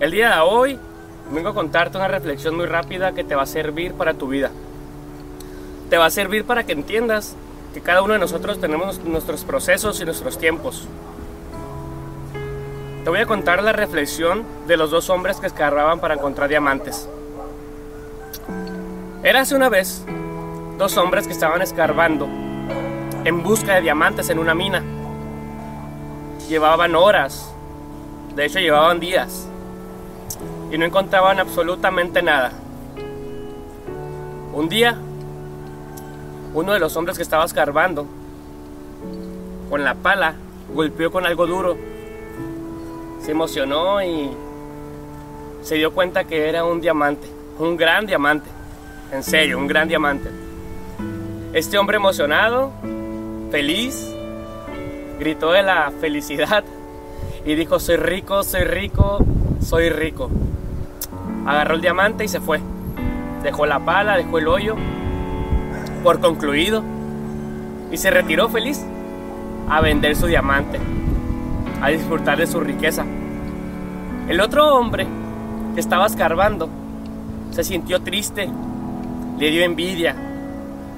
El día de hoy vengo a contarte una reflexión muy rápida que te va a servir para tu vida. Te va a servir para que entiendas que cada uno de nosotros tenemos nuestros procesos y nuestros tiempos. Te voy a contar la reflexión de los dos hombres que escarbaban para encontrar diamantes. Hace una vez dos hombres que estaban escarbando en busca de diamantes en una mina. Llevaban horas, de hecho llevaban días, y no encontraban absolutamente nada. Un día, uno de los hombres que estaba escarbando, con la pala, golpeó con algo duro. Se emocionó y se dio cuenta que era un diamante, un gran diamante, en serio, un gran diamante. Este hombre emocionado, feliz, gritó de la felicidad y dijo, soy rico, soy rico, soy rico. Agarró el diamante y se fue. Dejó la pala, dejó el hoyo por concluido y se retiró feliz a vender su diamante, a disfrutar de su riqueza. El otro hombre que estaba escarbando se sintió triste, le dio envidia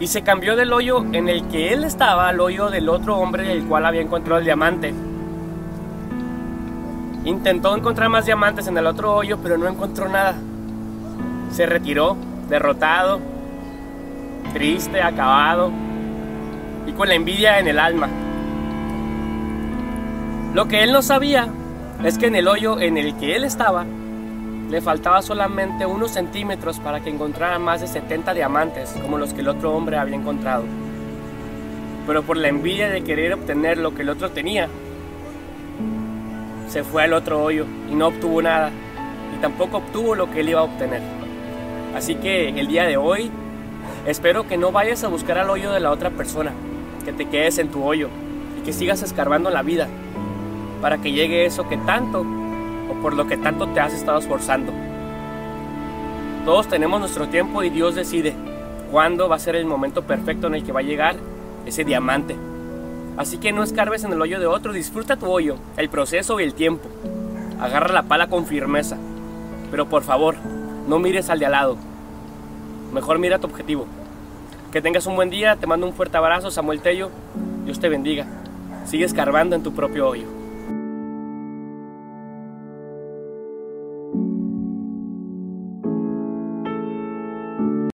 y se cambió del hoyo en el que él estaba al hoyo del otro hombre del cual había encontrado el diamante. Intentó encontrar más diamantes en el otro hoyo, pero no encontró nada. Se retiró, derrotado, triste, acabado y con la envidia en el alma. Lo que él no sabía es que en el hoyo en el que él estaba le faltaba solamente unos centímetros para que encontrara más de 70 diamantes como los que el otro hombre había encontrado. Pero por la envidia de querer obtener lo que el otro tenía, se fue al otro hoyo y no obtuvo nada y tampoco obtuvo lo que él iba a obtener. Así que el día de hoy espero que no vayas a buscar al hoyo de la otra persona, que te quedes en tu hoyo y que sigas escarbando la vida para que llegue eso que tanto o por lo que tanto te has estado esforzando. Todos tenemos nuestro tiempo y Dios decide cuándo va a ser el momento perfecto en el que va a llegar ese diamante. Así que no escarbes en el hoyo de otro, disfruta tu hoyo, el proceso y el tiempo. Agarra la pala con firmeza, pero por favor, no mires al de al lado. Mejor mira tu objetivo. Que tengas un buen día, te mando un fuerte abrazo, Samuel Tello. Dios te bendiga. Sigue escarbando en tu propio hoyo.